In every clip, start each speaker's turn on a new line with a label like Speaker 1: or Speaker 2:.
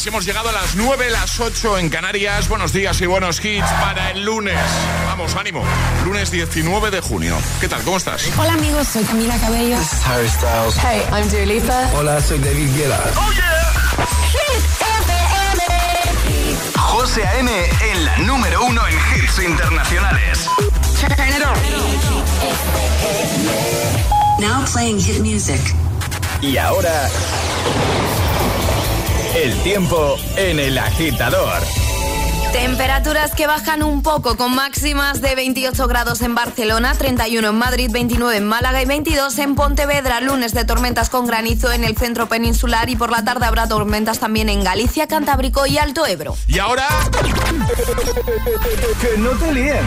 Speaker 1: Así hemos llegado a las 9, las 8 en Canarias. Buenos días y buenos hits para el lunes. Vamos, ánimo. Lunes 19 de junio. ¿Qué tal? ¿Cómo estás?
Speaker 2: Hola amigos, soy Camila Cabello.
Speaker 3: This is Harry Styles.
Speaker 2: Hey, I'm Dua Lipa.
Speaker 3: Hola, soy David Guetta.
Speaker 1: ¡Oh, yeah!
Speaker 4: José A.M. en la número uno en hits internacionales.
Speaker 5: Now playing hit music.
Speaker 4: Y ahora... El tiempo en el agitador.
Speaker 6: Temperaturas que bajan un poco con máximas de 28 grados en Barcelona, 31 en Madrid, 29 en Málaga y 22 en Pontevedra. Lunes de tormentas con granizo en el centro peninsular y por la tarde habrá tormentas también en Galicia, Cantábrico y Alto Ebro.
Speaker 1: Y ahora...
Speaker 4: Que no te líen.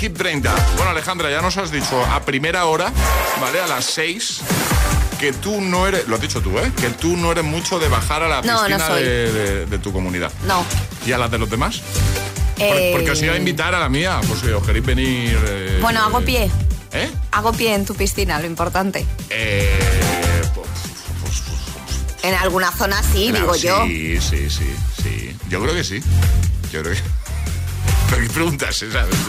Speaker 1: alto de Hit 30. Bueno, Alejandra, ya nos has dicho a primera hora, ¿vale? A las 6 que tú no eres, lo has dicho tú, ¿eh? Que tú no eres mucho de bajar a la
Speaker 6: No,
Speaker 1: piscina de, de- de tu comunidad.
Speaker 6: No.
Speaker 1: ¿Y a las de los demás? Por-
Speaker 6: Eh,
Speaker 1: Porque os iba a invitar a la mía, pues si os queréis venir... eh,
Speaker 6: Bueno, hago pie.
Speaker 1: ¿Eh?
Speaker 6: Hago pie en tu piscina, lo importante.
Speaker 1: Eh, pues,
Speaker 6: En alguna zona sí,
Speaker 1: claro,
Speaker 6: digo yo.
Speaker 1: Sí, sí, sí, sí. Yo creo que sí. Yo creo que...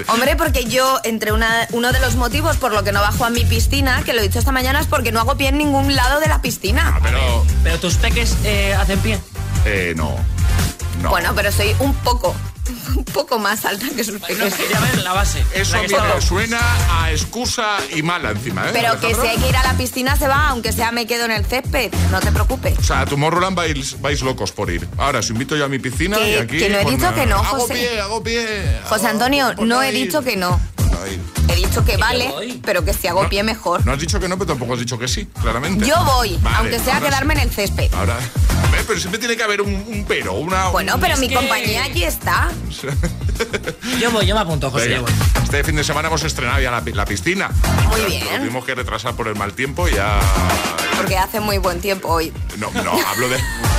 Speaker 6: Hombre, porque yo, entre una, uno de los motivos por lo que no bajo a mi piscina, que lo he dicho esta mañana, es porque no hago pie en ningún lado de la piscina.
Speaker 1: Ah, pero...
Speaker 7: Pero tus peques eh, hacen pie.
Speaker 1: Eh, no. No.
Speaker 6: Bueno, pero soy un poco, un poco más alta que sus
Speaker 7: No,
Speaker 6: pequeños.
Speaker 7: la base.
Speaker 1: Eso
Speaker 7: la que
Speaker 1: mira, suena a excusa y mala encima, ¿eh?
Speaker 6: Pero que si hay que ir a la piscina se va, aunque sea me quedo en el césped, no te preocupes.
Speaker 1: O sea, a Tomorrowland vais, vais locos por ir. Ahora, os invito yo a mi piscina
Speaker 6: Que-
Speaker 1: y aquí...
Speaker 6: que no he dicho que no,
Speaker 1: Hago
Speaker 6: José.
Speaker 1: pie, hago pie.
Speaker 6: José
Speaker 1: hago-
Speaker 6: Antonio, no he
Speaker 1: ir.
Speaker 6: dicho que no.
Speaker 1: Por no ir.
Speaker 6: He dicho que vale, pero que si hago
Speaker 1: No,
Speaker 6: pie mejor.
Speaker 1: No has dicho que no, pero tampoco has dicho que sí, claramente.
Speaker 6: Yo voy,
Speaker 1: Vale,
Speaker 6: aunque sea quedarme
Speaker 1: sí.
Speaker 6: en el césped.
Speaker 1: Ahora... Ve, Pero siempre tiene que haber un, un pero, una...
Speaker 6: Bueno,
Speaker 1: un-
Speaker 6: pero mi
Speaker 7: que-
Speaker 6: compañía allí está.
Speaker 7: Yo voy, yo me apunto, José.
Speaker 1: Venga,
Speaker 7: yo voy.
Speaker 1: Este fin de semana hemos estrenado ya la, pi- la piscina.
Speaker 6: Muy
Speaker 1: Nos
Speaker 6: bien.
Speaker 1: tuvimos que retrasar por el mal tiempo y ya...
Speaker 6: Porque hace muy buen tiempo hoy.
Speaker 1: No, no, hablo de...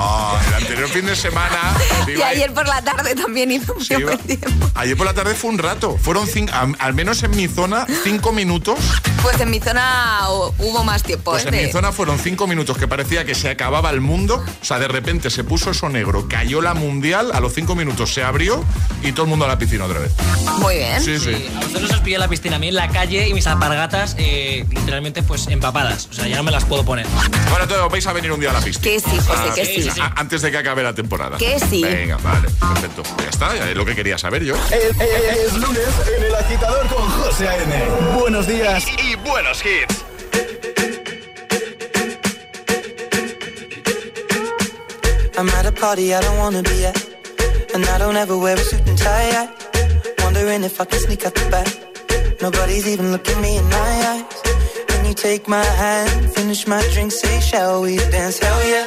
Speaker 1: No, el anterior fin de semana.
Speaker 6: Y ayer por la tarde también hizo
Speaker 1: sí,
Speaker 6: buen tiempo.
Speaker 1: Ayer por la tarde fue un rato. Fueron cinco, al, al menos en mi zona, cinco minutos.
Speaker 6: Pues en mi zona hu- hubo más tiempo.
Speaker 1: Pues
Speaker 6: ¿eh?
Speaker 1: en mi zona fueron cinco minutos que parecía que se acababa el mundo. O sea, de repente se puso eso negro, cayó la mundial, a los cinco minutos se abrió y todo el mundo a la piscina otra vez.
Speaker 6: Muy bien.
Speaker 1: Sí, sí.
Speaker 7: Sí, a vosotros os pillé en la piscina, a mí en la calle y mis alpargatas eh, literalmente pues empapadas. O sea, ya no me las puedo poner.
Speaker 1: Bueno, entonces vais a venir un día a la piscina.
Speaker 6: Que sí, José,
Speaker 1: Ah,
Speaker 6: que sí.
Speaker 7: Sí, sí.
Speaker 1: a- Antes de que acabe la temporada.
Speaker 6: Que sí.
Speaker 1: Venga, vale, perfecto. Ya está, ya es lo que quería saber yo.
Speaker 8: Es, es- es lunes en el agitador con José A.M. Buenos días.
Speaker 4: Y buenos hits.
Speaker 9: I'm at a party I don't wanna be at. And I don't ever wear a suit and tie. I wondering if I can sneak out the back. Nobody's even looking me in my eyes. When you take my hand, finish my drink, say, shall we dance? Hell yeah.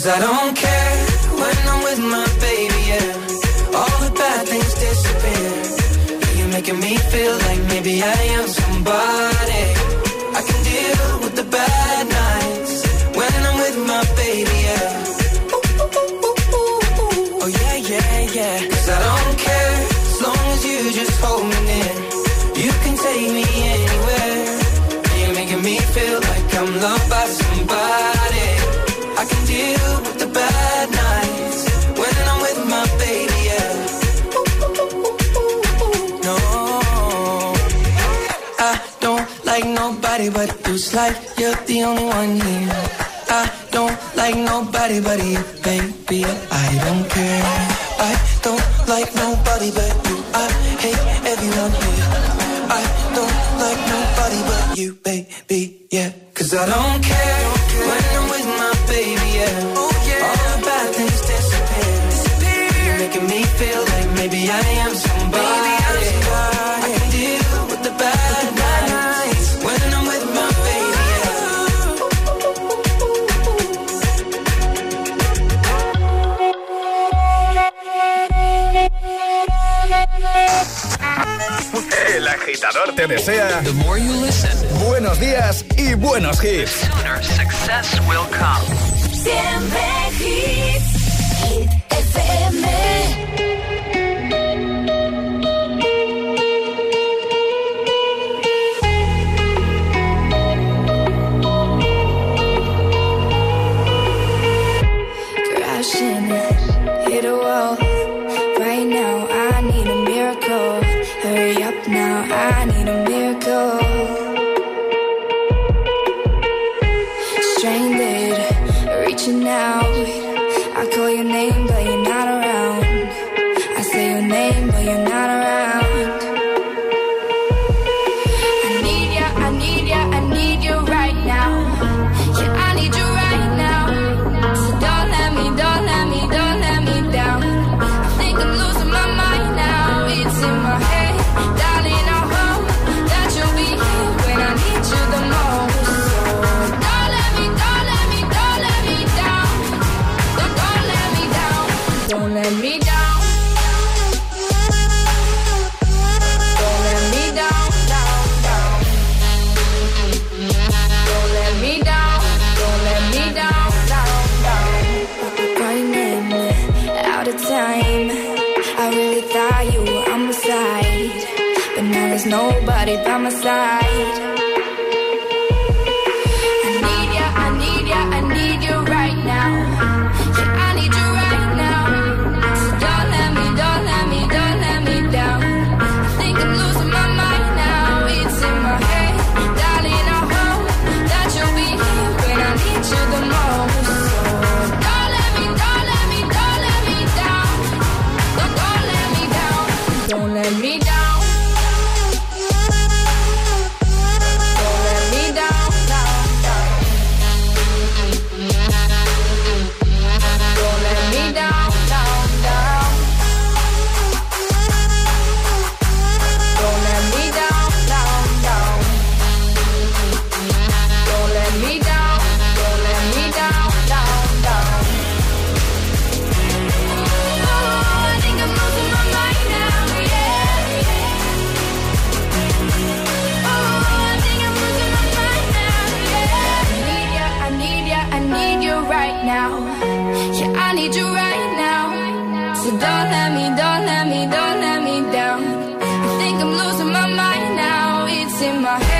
Speaker 9: Cause I don't care when I'm with my baby, yeah. All the bad things disappear. You're making me feel like maybe I am somebody. I can deal with the bad nights when I'm with my baby, yeah. Oh yeah, yeah, yeah. It's like you're the only one here. I don't like nobody but you, baby. I don't care. I don't like nobody but you. I hate everyone here. I don't like nobody but you, baby.
Speaker 4: Agitador te desea
Speaker 8: The more you listen. Buenos días y buenos hits.
Speaker 4: sooner success will come.
Speaker 2: Siempre hits. Hit FM.
Speaker 10: My side. Let me, don't let me, don't let me down. I think I'm losing my mind now. It's in my head,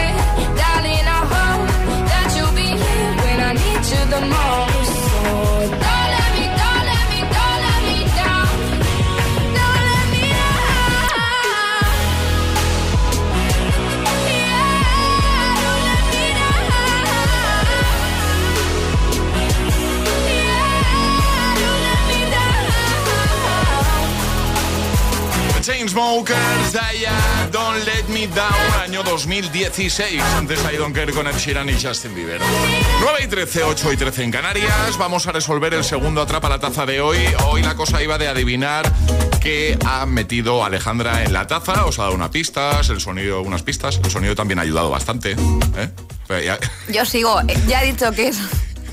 Speaker 1: Chainsmokers, Daya, Don't Let Me Down, año 2016. Antes hay Donker con Ed Sheeran y Justin Bieber. 9 y 13, 8 y 13 en Canarias. Vamos a resolver el segundo Atrapa la Taza de hoy. Hoy la cosa iba de adivinar qué ha metido Alejandra en la taza. Os ha dado unas pistas, el sonido, unas pistas. El sonido también ha ayudado bastante. ¿eh?
Speaker 6: Yo sigo, eh, ya he dicho que es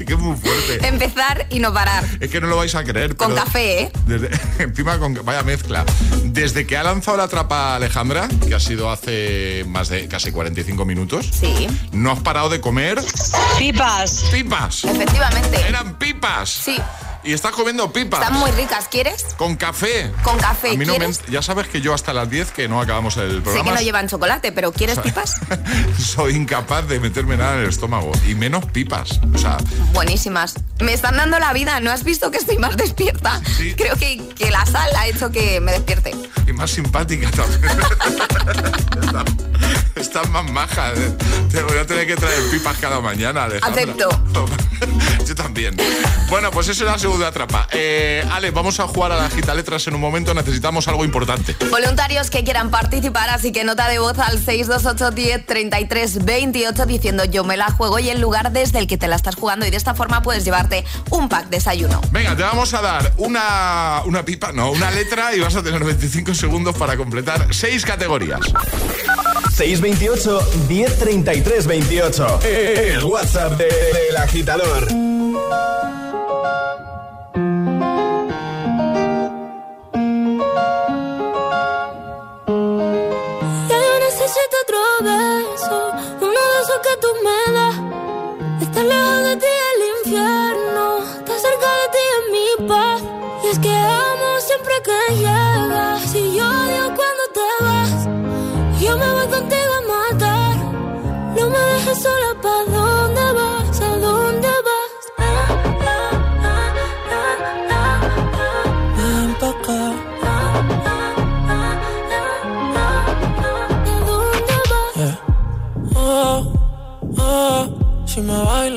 Speaker 1: que es muy fuerte.
Speaker 6: empezar y no parar.
Speaker 1: Es que no lo vais a creer.
Speaker 6: Con
Speaker 1: pero
Speaker 6: café, ¿eh?
Speaker 1: desde- encima con vaya mezcla. Desde que ha lanzado la trapa Alejandra, que ha sido hace más de casi 45 minutos,
Speaker 6: Sí,
Speaker 1: no has parado de comer
Speaker 11: Pipas.
Speaker 1: pipas.
Speaker 6: efectivamente.
Speaker 1: Eran pipas.
Speaker 6: Sí,
Speaker 1: Y estás comiendo pipas.
Speaker 6: están muy ricas. ¿Quieres?
Speaker 1: Con café.
Speaker 6: Con café,
Speaker 1: A mí no me-
Speaker 6: ¿quieres?
Speaker 1: ya sabes que yo hasta las 10 que no acabamos el
Speaker 6: Sé
Speaker 1: programa.
Speaker 6: que no llevan chocolate, pero ¿quieres pipas?
Speaker 1: Soy incapaz de meterme nada en el estómago. Y menos pipas. O sea,
Speaker 6: Buenísimas. Me están dando la vida. ¿No has visto que estoy más despierta?
Speaker 1: Sí.
Speaker 6: Creo que, que la sal ha hecho que me despierte.
Speaker 1: y más simpática también. Está- Estás más maja. Te voy a tener que traer pipas cada mañana, Alejandra.
Speaker 6: Acepto.
Speaker 1: Yo también. Bueno, pues eso es la segunda trapa. Eh, Ale, vamos a jugar a la gita letras en un momento. Necesitamos algo importante.
Speaker 6: Voluntarios que quieran participar, así que nota de voz al 628 10 33 28 diciendo yo me la juego y el lugar desde el que te la estás jugando y de esta forma puedes llevarte un pack desayuno.
Speaker 1: Venga, te vamos a dar una, una pipa, no, una letra y vas a tener 25 segundos para completar seis categorías.
Speaker 8: 628 1033 28. El WhatsApp de- del agitador.
Speaker 10: Lejos de ti el infierno, estar cerca de ti es mi paz. Y es que amo siempre que llegas, y yo odio cuando te vas. Yo me voy contigo a matar, no me dejes sola, ¿pa' dónde vas? ¿A dónde vas? Ah, ah, ah, ah, ah, ah. Ven pa' acá. ¿A dónde vas?
Speaker 12: Oh, oh, si me bailas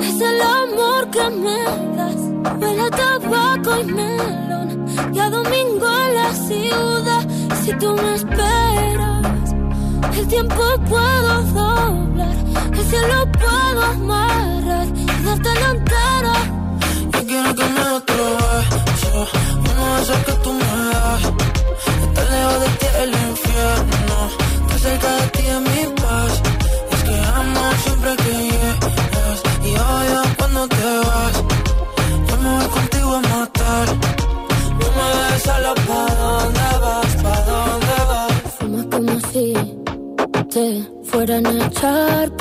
Speaker 10: es el amor que me das. Huele a tabaco y melón. Y a domingo en la ciudad. Si tú me esperas, el tiempo puedo doblar. El cielo puedo amarrar y darte la entera.
Speaker 12: Yo quiero que me otro beso, uno de esos que tú me das. Estar lejos de ti el infierno, estar cerca de ti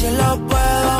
Speaker 9: se lo puedo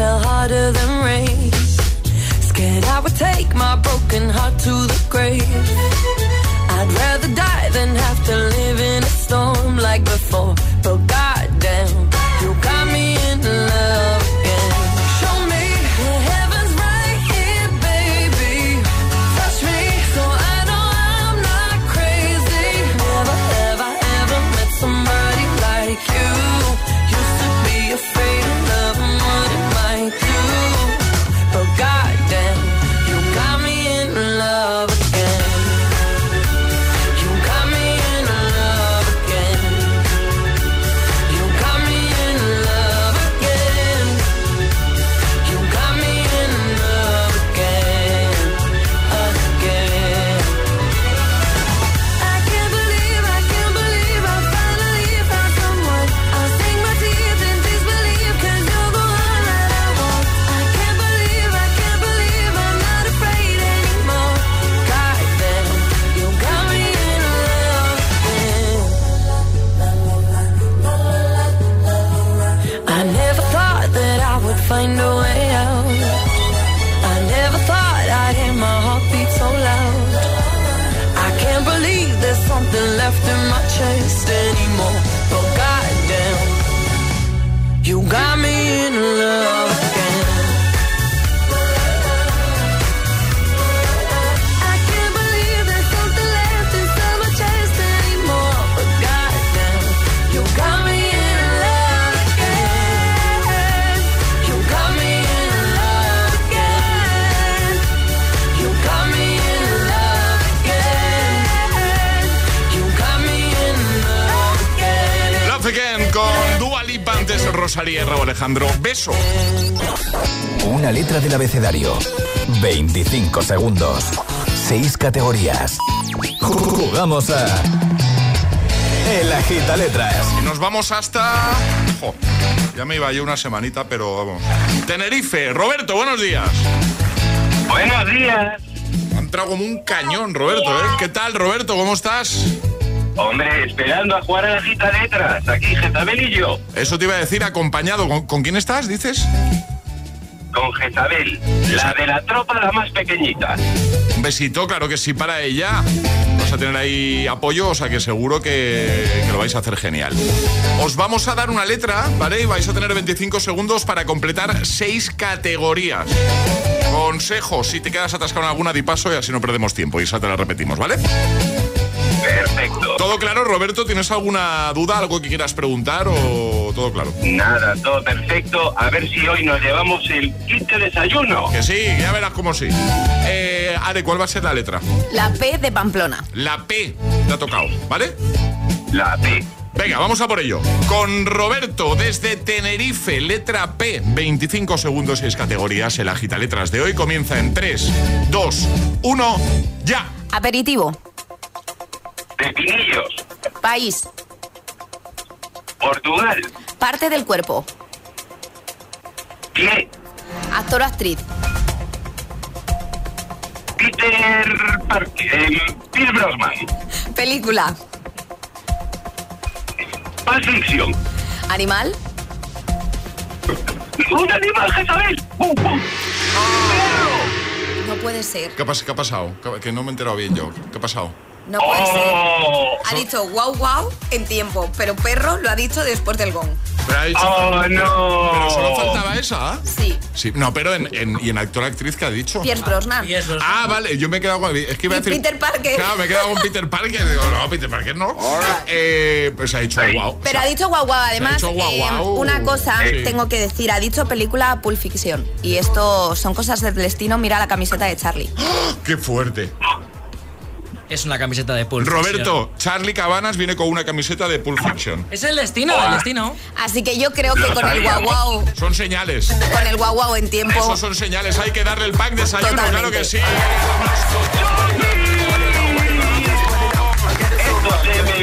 Speaker 9: fell harder than rain. Scared I would take my broken heart to the
Speaker 1: Alejandro Beso.
Speaker 4: Una letra del abecedario. 25 segundos. 6 categorías. Jugamos a. El agita letras.
Speaker 1: Y nos vamos hasta. Ya me iba yo una semanita, pero vamos. Tenerife, Roberto, buenos días.
Speaker 11: Buenos días.
Speaker 1: Han trago como un cañón, Roberto, ¿eh? ¿Qué tal, Roberto? ¿Cómo estás?
Speaker 11: Hombre, esperando a jugar a la cita letras. Aquí, Jezabel y yo.
Speaker 1: Eso te iba a decir, acompañado. ¿Con, con quién estás, dices?
Speaker 11: Con Jezabel, la de la tropa, la más pequeñita.
Speaker 1: Un besito, claro que sí, para ella. Vas a tener ahí apoyo, o sea que seguro que, que lo vais a hacer genial. Os vamos a dar una letra, ¿vale? Y vais a tener 25 segundos para completar seis categorías. Consejo, si te quedas atascado en alguna, di paso y así no perdemos tiempo. Y esa te la repetimos, ¿vale?
Speaker 11: Perfecto.
Speaker 1: ¿Todo claro, Roberto? ¿Tienes alguna duda, algo que quieras preguntar o todo claro?
Speaker 11: Nada, todo perfecto. A ver si hoy nos llevamos el kit de desayuno.
Speaker 1: Que sí, ya verás cómo sí. Eh, Are, ¿cuál va a ser la letra?
Speaker 6: La P de Pamplona.
Speaker 1: La P te ha tocado, ¿vale?
Speaker 11: La P.
Speaker 1: Venga, vamos a por ello. Con Roberto desde Tenerife, letra P, 25 segundos y es categorías. El agita letras de hoy comienza en 3, 2, 1, ya.
Speaker 6: Aperitivo.
Speaker 11: Pepinillos.
Speaker 6: País.
Speaker 11: Portugal.
Speaker 6: Parte del cuerpo.
Speaker 11: Pie.
Speaker 6: Actor o actriz.
Speaker 11: Peter Parker. Eh, Pierce Brosnan.
Speaker 6: Película.
Speaker 11: Pulp Fiction.
Speaker 6: Animal.
Speaker 11: Un animal, Jezabel. ¡Pum, pum!
Speaker 6: No puede ser.
Speaker 1: ¿Qué ha, pas- qué ha pasado? Que- Que no me he enterado bien yo. ¿Qué ha pasado?
Speaker 6: No puede ser.
Speaker 11: ¡Oh!
Speaker 6: Ha dicho wow wow en tiempo, pero perro lo ha dicho después del gong.
Speaker 1: Pero ha dicho-
Speaker 11: ¡Oh, no!
Speaker 1: Pero solo faltaba esa.
Speaker 6: Sí.
Speaker 1: Sí, no, pero en, en- ¿y en actor actriz qué ha dicho?
Speaker 6: Pierce Brosnan.
Speaker 1: Ah, vale, yo me he quedado con. Es que iba a decir.
Speaker 6: Peter Parker.
Speaker 1: Claro, me he quedado con Peter Parker. Digo, no, Peter Parker no. Eh, pues ha dicho wow.
Speaker 6: Pero ha dicho guau guau. Además,
Speaker 1: dicho guau,
Speaker 6: eh,
Speaker 1: guau.
Speaker 6: una cosa
Speaker 1: Sí.
Speaker 6: tengo que decir. Ha dicho película Pulp Fiction. Y esto son cosas del destino. Mira la camiseta de Charlie.
Speaker 1: Qué fuerte.
Speaker 7: Es una camiseta de Pulp
Speaker 1: Roberto, Charlie Cabanas viene con una camiseta de Pulp Fiction.
Speaker 7: Es el destino, el destino.
Speaker 6: Así que yo creo que
Speaker 11: Lo
Speaker 6: con el guau guau,
Speaker 1: Son señales.
Speaker 6: con el guau guau en tiempo.
Speaker 1: Esos son señales. Hay que darle el pack de desayuno, claro
Speaker 6: Totalmente.
Speaker 1: que sí.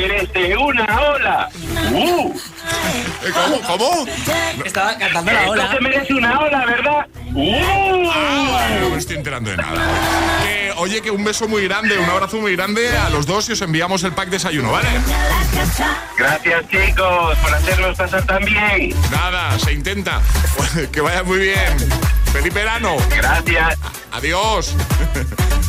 Speaker 11: Merece una ola. ¡Uh!
Speaker 1: Eh, ¿Cómo? ¿Cómo?
Speaker 7: Estaba cantando la
Speaker 11: Esto
Speaker 7: ola.
Speaker 11: se merece una ola, ¿verdad? ¡Uh!
Speaker 1: Ah, no me estoy enterando de nada. Que, oye, que un beso muy grande, un abrazo muy grande a los dos y os enviamos el pack de desayuno, ¿vale?
Speaker 11: Gracias, chicos, por hacernos pasar tan bien.
Speaker 1: Nada, se intenta. Que vaya muy bien. Feliz verano.
Speaker 11: Gracias.
Speaker 1: Adiós.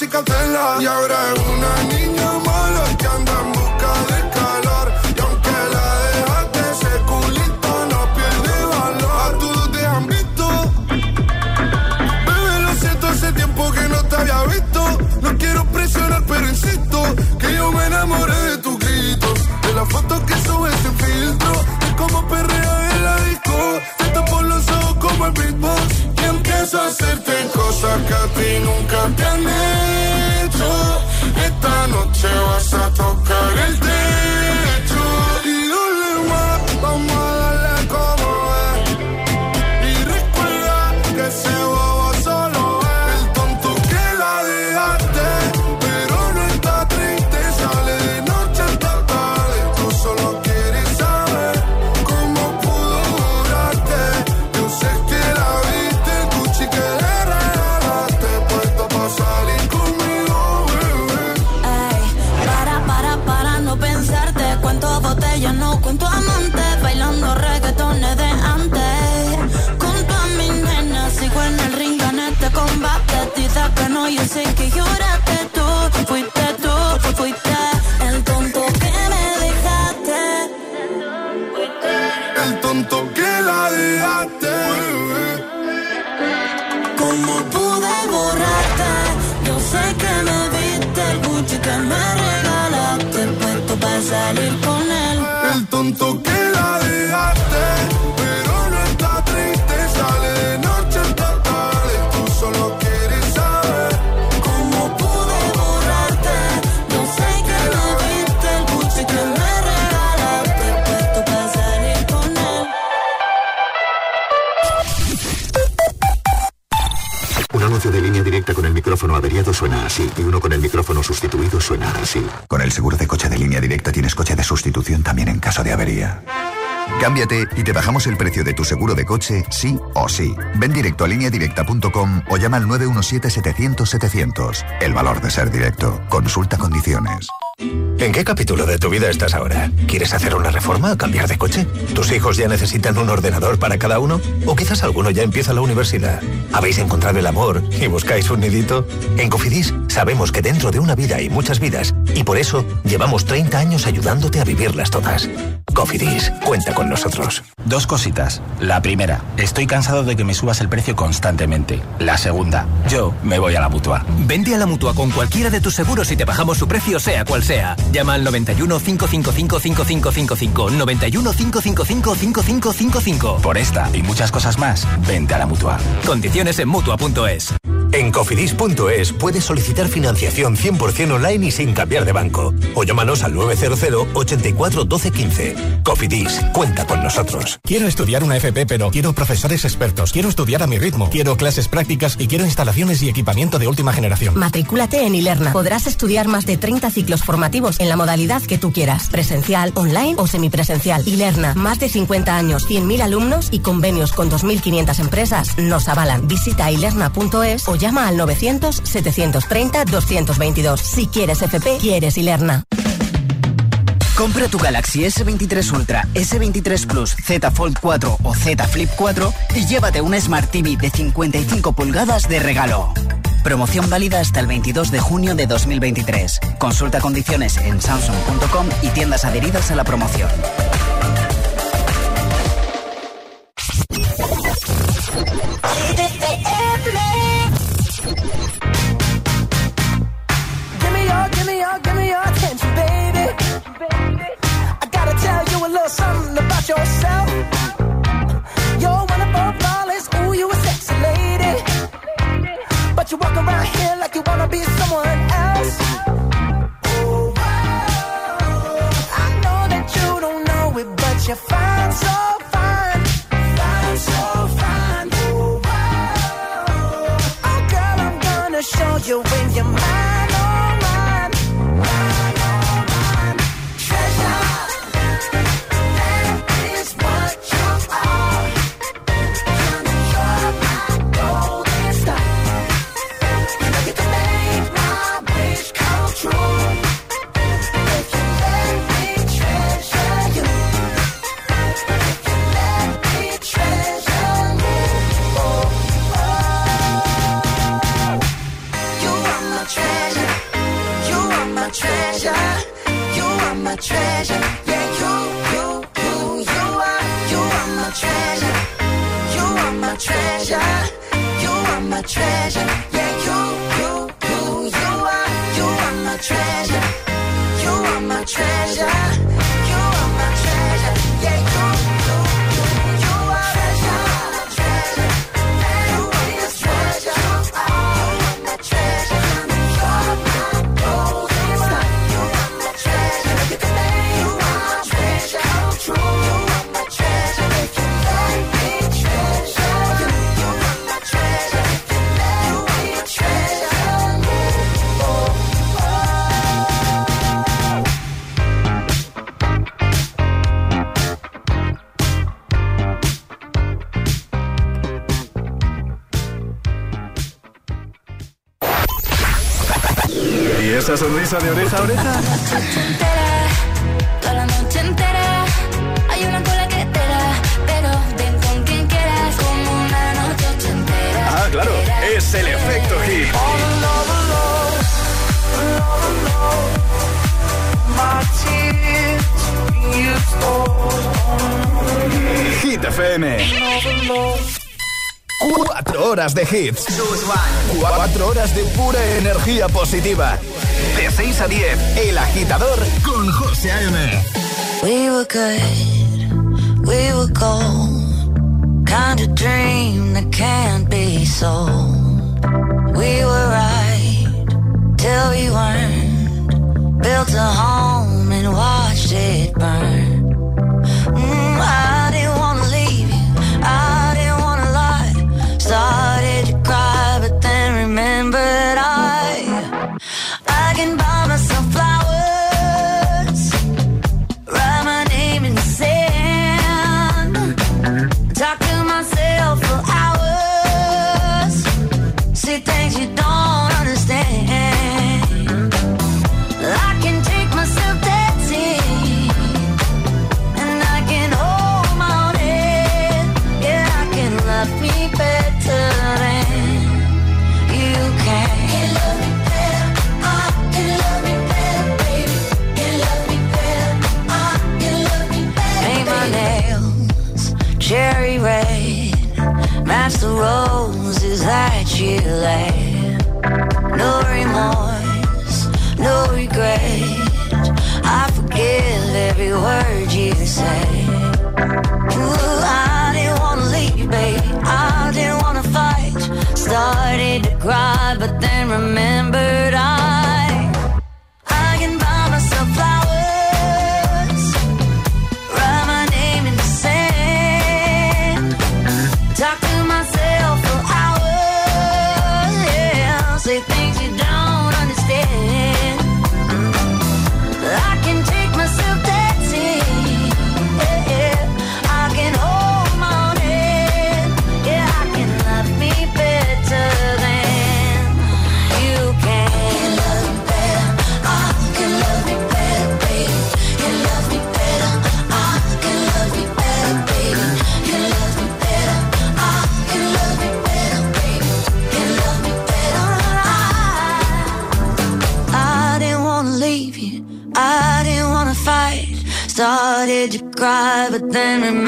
Speaker 13: Y
Speaker 14: ahora es una niña
Speaker 15: Cámbiate y te bajamos el precio de tu seguro de coche, sí o sí. Ven directo a lineadirecta.com o llama al 917-700-700. El valor de ser directo. Consulta condiciones.
Speaker 16: ¿En qué capítulo de tu vida estás ahora? ¿Quieres hacer una reforma o cambiar de coche? ¿Tus hijos ya necesitan un ordenador para cada uno? ¿O quizás alguno ya empieza la universidad? ¿Habéis encontrado el amor y buscáis un nidito? En Cofidis sabemos que dentro de una vida hay muchas vidas y por eso llevamos 30 años ayudándote a vivirlas todas. Cofidis, cuenta con nosotros.
Speaker 17: Dos cositas. La primera, estoy cansado de que me subas el precio constantemente. La segunda, yo me voy a la mutua.
Speaker 18: Vente a la mutua con cualquiera de tus seguros y te bajamos su precio, sea cual sea. Llama al 91 555 5555. 91 555 5555.
Speaker 17: Por esta y muchas cosas más, vente a la mutua.
Speaker 18: Condiciones en mutua.es.
Speaker 16: En cofidis.es puedes solicitar financiación 100% online y sin cambiar de banco. O llámanos al 900 84 12 15. Cofidis, cuenta con nosotros.
Speaker 19: Quiero estudiar una FP, pero quiero profesores expertos. Quiero estudiar a mi ritmo. Quiero clases prácticas y quiero instalaciones y equipamiento de última generación.
Speaker 20: Matricúlate en Ilerna. Podrás estudiar más de 30 ciclos formativos en la modalidad que tú quieras. Presencial, online o semipresencial. Ilerna, más de 50 años, 100.000 alumnos y convenios con 2.500 empresas nos avalan. Visita ilerna.es o llama al 900-730-222. Si quieres FP, quieres Ilerna.
Speaker 21: Compra tu Galaxy S23 Ultra, S23 Plus, Z Fold 4 o Z Flip 4 y llévate un Smart TV de 55 pulgadas de regalo. Promoción válida hasta el 22 de junio de 2023. Consulta condiciones en samsung.com y tiendas adheridas a la promoción.
Speaker 22: Something about yourself.
Speaker 4: Esa sonrisa de oreja a oreja?
Speaker 23: Toda la noche entera hay una cola que te da, pero ven con quien quieras como una noche ochentera.
Speaker 4: Ah, claro, es el efecto hit. Hit FM. Cuatro horas de hits. Cuatro horas de pura energía positiva. De 6 a 10, El Agitador con José A.M.
Speaker 24: We were good, we were gold. Kind of dream that can't be sold. We were right till we weren't. Built a home and watched it burn. Mm, I talking about delay. No remorse, no regret. than remember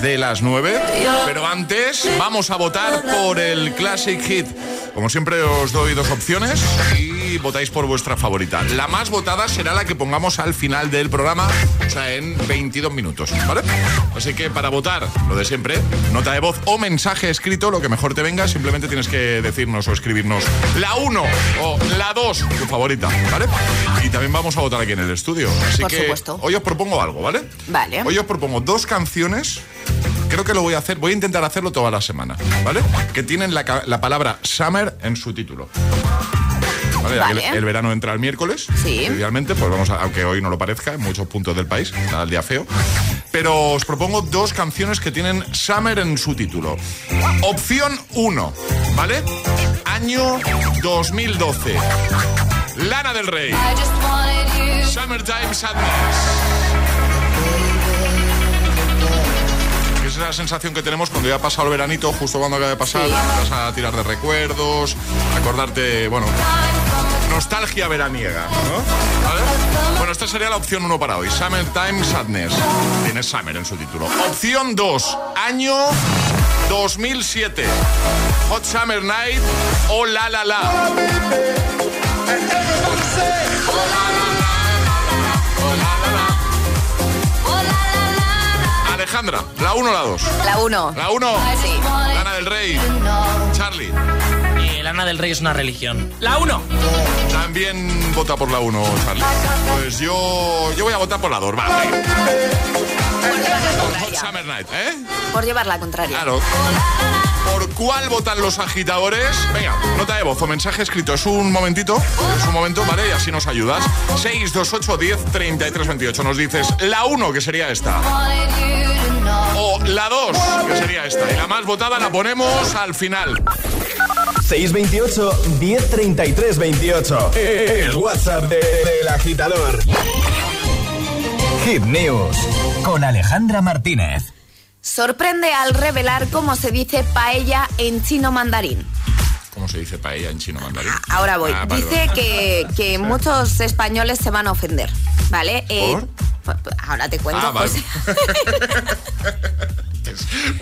Speaker 1: De las 9. Pero antes vamos a votar por el Classic Hit. Como siempre os doy dos opciones y votáis por vuestra favorita. La más votada será la que pongamos al final del programa, o sea, en 22 minutos, ¿vale? Así que para votar, lo de siempre, nota de voz o mensaje escrito, lo que mejor te venga, simplemente tienes que decirnos o escribirnos la 1 o la 2, tu favorita, ¿vale? Y también vamos a votar aquí en el estudio. Así
Speaker 6: Por
Speaker 1: que
Speaker 6: supuesto.
Speaker 1: hoy os propongo algo, ¿vale?
Speaker 6: Vale.
Speaker 1: Hoy os propongo dos canciones. Creo que lo voy a hacer, voy a intentar hacerlo toda la semana, ¿vale? Que tienen la, palabra summer en su título. ¿Vale? El, el verano entra el miércoles,
Speaker 6: Sí.
Speaker 1: idealmente, pues vamos a, aunque hoy no lo parezca, en muchos puntos del país, está el día feo. Pero os propongo dos canciones que tienen Summer en su título. Opción 1, ¿vale? Año 2012. Lana del Rey. Summertime Sadness. La sensación que tenemos cuando ya ha pasado el veranito, justo cuando acaba de pasar, vas a tirar de recuerdos, acordarte, bueno, nostalgia veraniega, ¿no? ¿Vale? Bueno, esta sería la opción 1 para hoy, Summertime Sadness. Tiene Summer en su título. Opción 2, año 2007. Hot Summer Night o La La La. Alejandra, la 1 o la 2.
Speaker 6: La 1.
Speaker 1: La 1.
Speaker 6: Sí.
Speaker 1: Lana del Rey. Charlie.
Speaker 7: Eh, Lana del Rey es una religión. La 1.
Speaker 1: También vota por la 1, Charlie. Pues yo, yo voy a votar por la 2. Va, venga. Hot Summer Night, ¿eh?
Speaker 6: Por llevar la contraria.
Speaker 1: Claro. ¿Por cuál votan los agitadores? Venga, nota de voz o mensaje escrito. Es un momentito, es un momento, ¿vale? Y así nos ayudas. 628 10 33 28. Nos dices la 1, que sería esta. O la 2, que sería esta. Y la más votada la ponemos al final.
Speaker 8: 628 1033 28. El WhatsApp de- del agitador. Hit News con Alejandra Martínez.
Speaker 6: Sorprende al revelar cómo se dice paella en chino mandarín.
Speaker 1: ¿Cómo se dice paella en chino mandarín?
Speaker 6: Ahora voy.
Speaker 1: Ah,
Speaker 6: Dice que, que muchos españoles se van a ofender, ¿vale? Eh,
Speaker 1: ¿Por?
Speaker 6: pues, ahora te cuento,
Speaker 1: Ah, vale.
Speaker 6: José.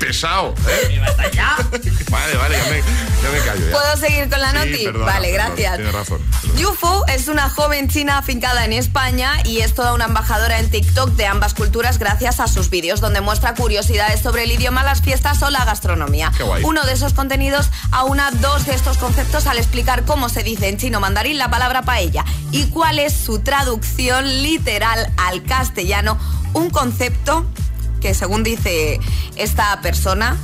Speaker 1: Es pesado, ¿eh? Vale, vale, ya me, ya me callo. ya.
Speaker 6: ¿Puedo seguir con la
Speaker 1: Sí,
Speaker 6: noti?
Speaker 1: perdona,
Speaker 6: vale,
Speaker 1: perdona,
Speaker 6: gracias.
Speaker 1: Tienes razón.
Speaker 6: Yufu es una joven china afincada en España y es toda una embajadora en TikTok de ambas culturas gracias a sus vídeos donde muestra curiosidades sobre el idioma, las fiestas o la gastronomía.
Speaker 1: Qué guay.
Speaker 6: Uno de esos contenidos aúna dos de estos conceptos al explicar cómo se dice en chino mandarín la palabra paella y cuál es su traducción literal al castellano, un concepto que según dice esta persona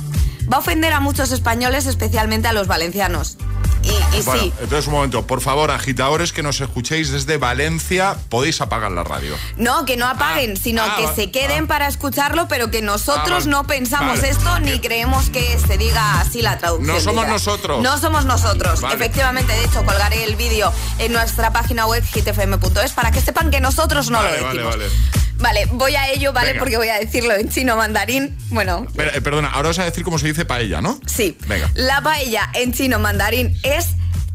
Speaker 6: va a ofender a muchos españoles, especialmente a los valencianos. Y, y
Speaker 1: Bueno,
Speaker 6: sí,
Speaker 1: entonces un momento, por favor, agitadores que nos escuchéis desde Valencia, podéis apagar la radio.
Speaker 6: No, que no apaguen, sino
Speaker 1: ah,
Speaker 6: que se queden para escucharlo, pero que nosotros
Speaker 1: Ah,
Speaker 6: no pensamos
Speaker 1: Vale.
Speaker 6: esto ni creemos que se diga así la traducción.
Speaker 1: No somos nosotros.
Speaker 6: No somos nosotros.
Speaker 1: Vale.
Speaker 6: Efectivamente, de hecho, colgaré el vídeo en nuestra página web hitfm.es para que sepan que nosotros no
Speaker 1: vale,
Speaker 6: lo
Speaker 1: vale,
Speaker 6: decimos.
Speaker 1: Vale.
Speaker 6: Voy a ello, ¿vale?
Speaker 1: Venga.
Speaker 6: Porque voy a decirlo en chino mandarín. Bueno,
Speaker 1: Per- eh, perdona, ahora vas a decir cómo se dice paella, ¿no?
Speaker 6: sí.
Speaker 1: Venga.
Speaker 6: La paella en chino mandarín es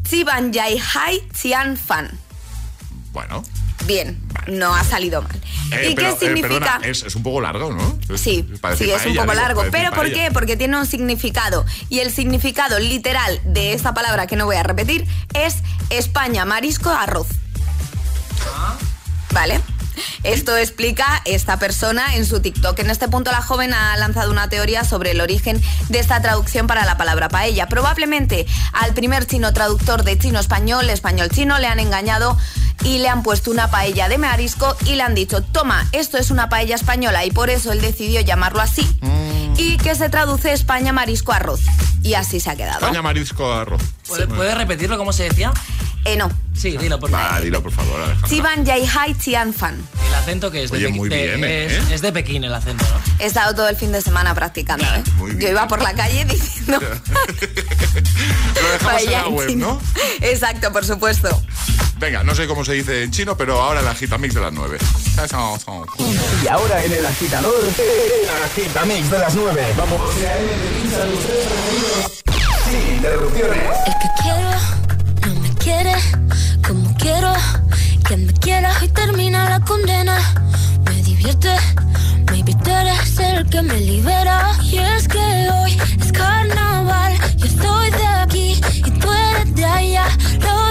Speaker 6: Chiban Yai Hai Chian Fan.
Speaker 1: Bueno.
Speaker 6: Bien, no ha salido mal.
Speaker 1: Eh,
Speaker 6: ¿Y
Speaker 1: pero,
Speaker 6: qué
Speaker 1: eh,
Speaker 6: significa?
Speaker 1: perdona, es, es un poco largo, ¿no? Es-
Speaker 6: Sí, sí, es un poco largo. ¿Pero por qué? Porque tiene un significado. Y el significado literal de esta palabra que no voy a repetir es España, marisco, arroz. ¿Vale? Esto explica esta persona en su TikTok. En este punto la joven ha lanzado una teoría sobre el origen de esta traducción para la palabra paella. Probablemente al primer chino traductor de chino-español, español-chino, le han engañado y le han puesto una paella de marisco y le han dicho, toma, esto es una paella española y por eso él decidió llamarlo así y que se traduce España marisco arroz. Y así se ha quedado.
Speaker 1: España, marisco, arroz.
Speaker 7: ¿Puede- ¿Puedes repetirlo cómo se decía?
Speaker 6: Eh, no.
Speaker 7: Sí, dilo por favor.
Speaker 1: Va, dilo por favor, Alejandra.
Speaker 6: Chiban Yai Hai Chian Fan.
Speaker 7: El acento que es de
Speaker 1: Oye, muy
Speaker 7: de-
Speaker 1: bien, ¿eh?
Speaker 7: es, es de Pekín el acento, ¿no?
Speaker 6: He estado todo el fin de semana practicando. ¿eh?
Speaker 1: muy bien.
Speaker 6: Yo iba por la calle diciendo
Speaker 1: Lo dejamos en la web. ¿no?
Speaker 6: Exacto, por supuesto.
Speaker 1: Venga, no sé cómo se dice en chino, pero ahora el agitamix de las 9.
Speaker 8: Y ahora en el agitador, el agitamix de las 9. Vamos. Sin interrupciones.
Speaker 10: El que quiero quiere como quiero que me quieras y termina la condena. Me divierte, maybe tú eres el que me libera. Y es que hoy es carnaval, yo estoy de aquí y tú eres de allá. Lo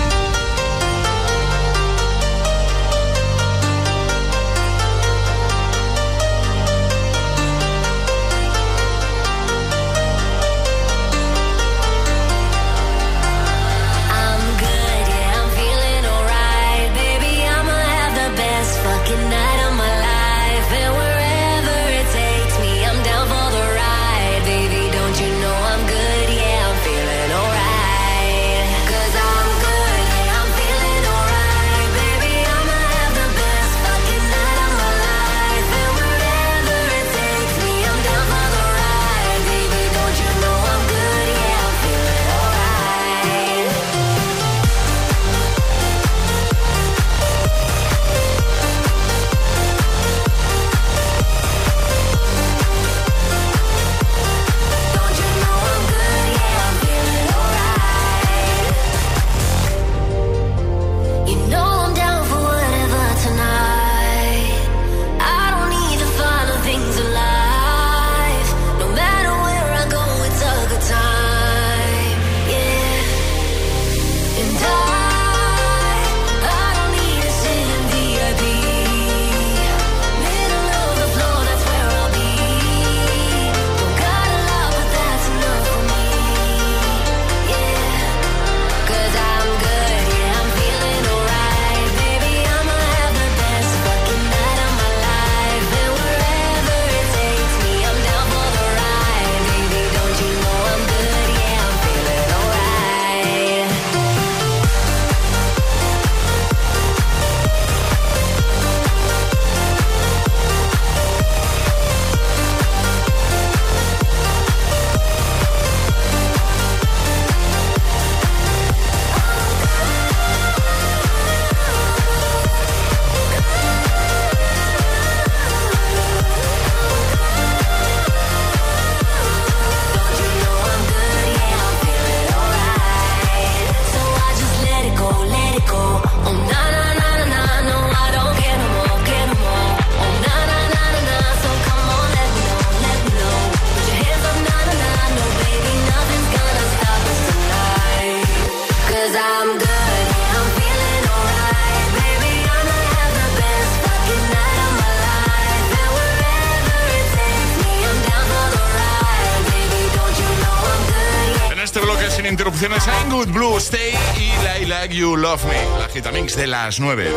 Speaker 25: You
Speaker 1: Love Me, la Gitamix de las 9.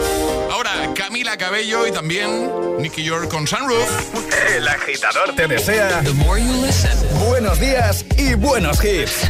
Speaker 1: Ahora Camila Cabello y también Nicky York con Sunroof.
Speaker 24: El agitador te desea
Speaker 26: The
Speaker 27: more you listen, buenos días y
Speaker 8: buenos hits.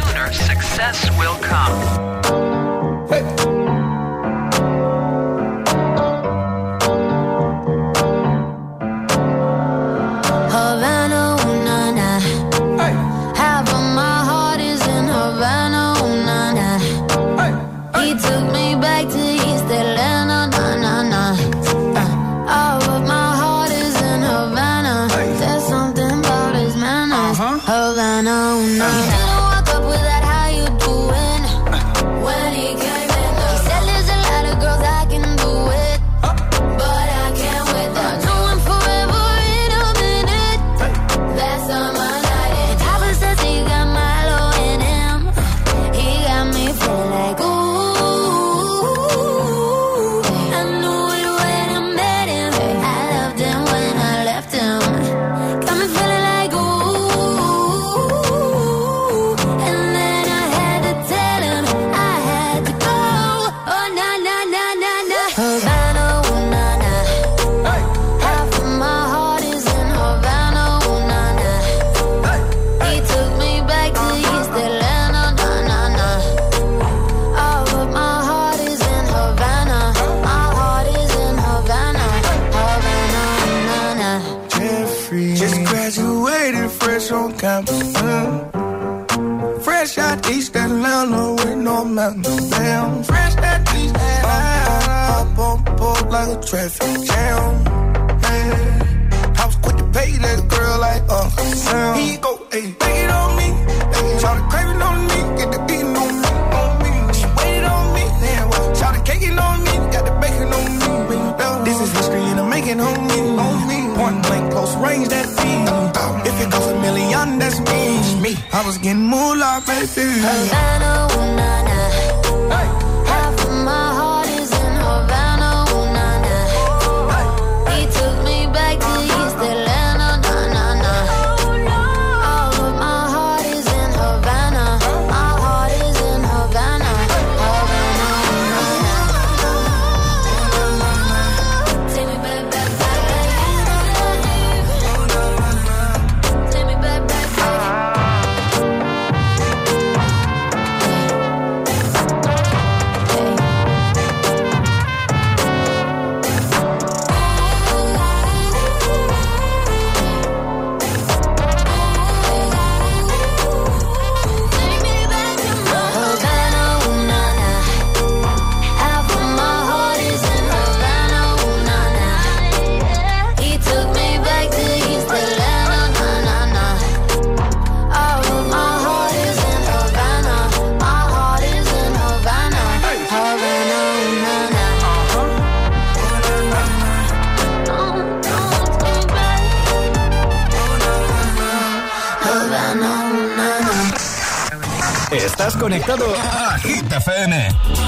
Speaker 8: agitado? Agita FM.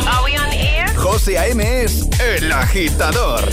Speaker 28: Are we on air?
Speaker 8: José A.M. es el agitador.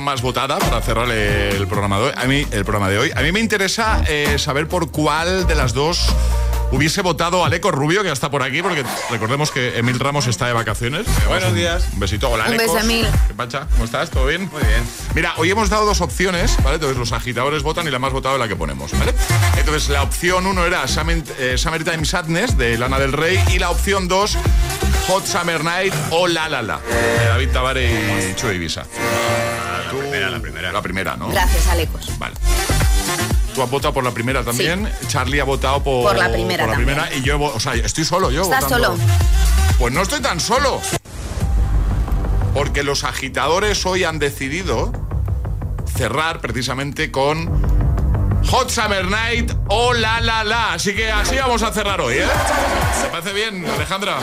Speaker 1: más votada para cerrar el programa de hoy. A mí, el programa de hoy. A mí me interesa eh, saber por cuál de las dos hubiese votado Aleco Rubio, que ya está por aquí, porque recordemos que Emil Ramos está de vacaciones.
Speaker 29: Buenos días.
Speaker 1: Un besito. Hola, Alecos.
Speaker 6: Un beso, Emil.
Speaker 1: ¿Qué pacha? ¿Cómo estás? ¿Todo bien? Muy bien. Mira, hoy hemos dado dos opciones, ¿vale? Entonces los agitadores votan y la más votada es la que ponemos. Entonces la opción uno era Summer, eh, Summertime Sadness de Lana del Rey y la opción dos... Hot Summer Night o La La La, David Tavares y Chuy Ibiza tú... La primera, la primera. La primera, ¿no?
Speaker 6: Gracias, Alecos.
Speaker 1: Vale. Tú has votado por la primera también. Charlie ha votado por,
Speaker 6: la primera.
Speaker 1: Por la primera y yo, o sea, estoy solo yo.
Speaker 6: Estás solo.
Speaker 1: Pues no estoy tan solo. Porque los agitadores hoy han decidido cerrar precisamente con Hot Summer Night o La La La. Así que así vamos a cerrar hoy, ¿eh? ¿Te parece bien, Alejandra?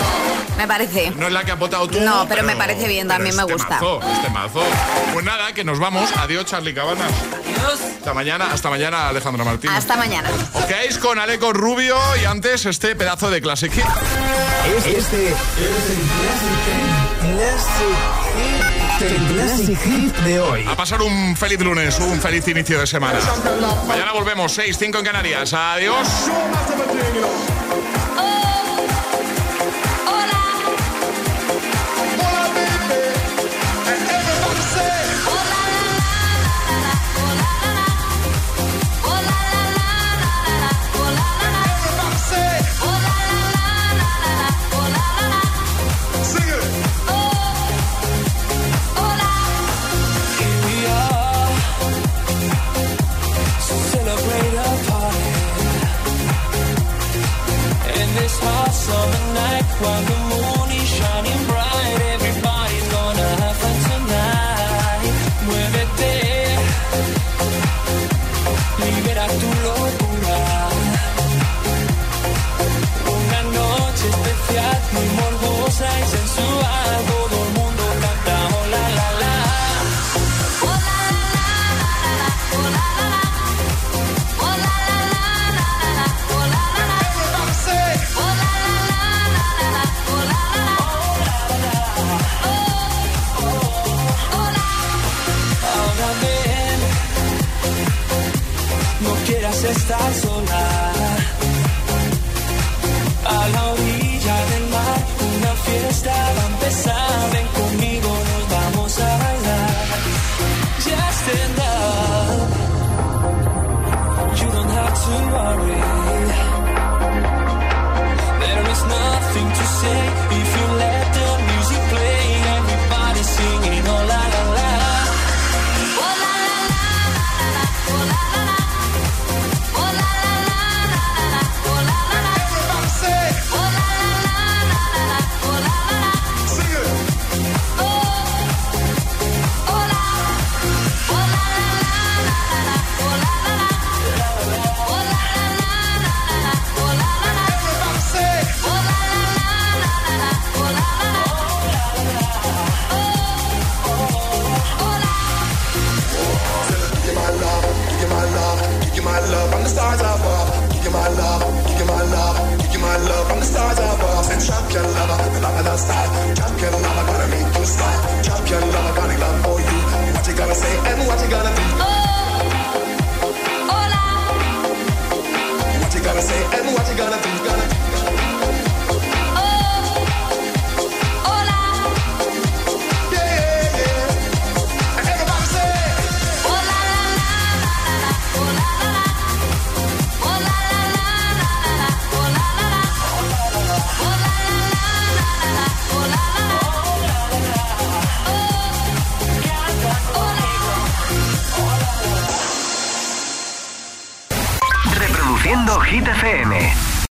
Speaker 6: Me parece.
Speaker 1: No es la que has votado tú.
Speaker 6: No, pero me parece bien, también me
Speaker 1: este
Speaker 6: gusta.
Speaker 1: Mazo, este mazo. Pues nada, que nos vamos. Adiós, Charlie Cabanas.
Speaker 7: Adiós.
Speaker 1: Hasta mañana, hasta mañana, Alejandra Martín.
Speaker 6: Hasta mañana.
Speaker 1: Os quedáis con Aleco Rubio y antes este pedazo de Classic Hit.
Speaker 4: Este es el Classic Hit de hoy.
Speaker 1: A pasar un feliz lunes, un feliz inicio de semana. Mañana volvemos, 6, 5 en Canarias. Adiós.
Speaker 12: Summer night, estar sola. Oh,
Speaker 14: Said champion lover, love the style. Champion lover, gonna make you smile. Champion lover, got a love for you. What you gonna say and what you gonna do? What you gonna say and what you gonna do? Gonna do.
Speaker 4: FM.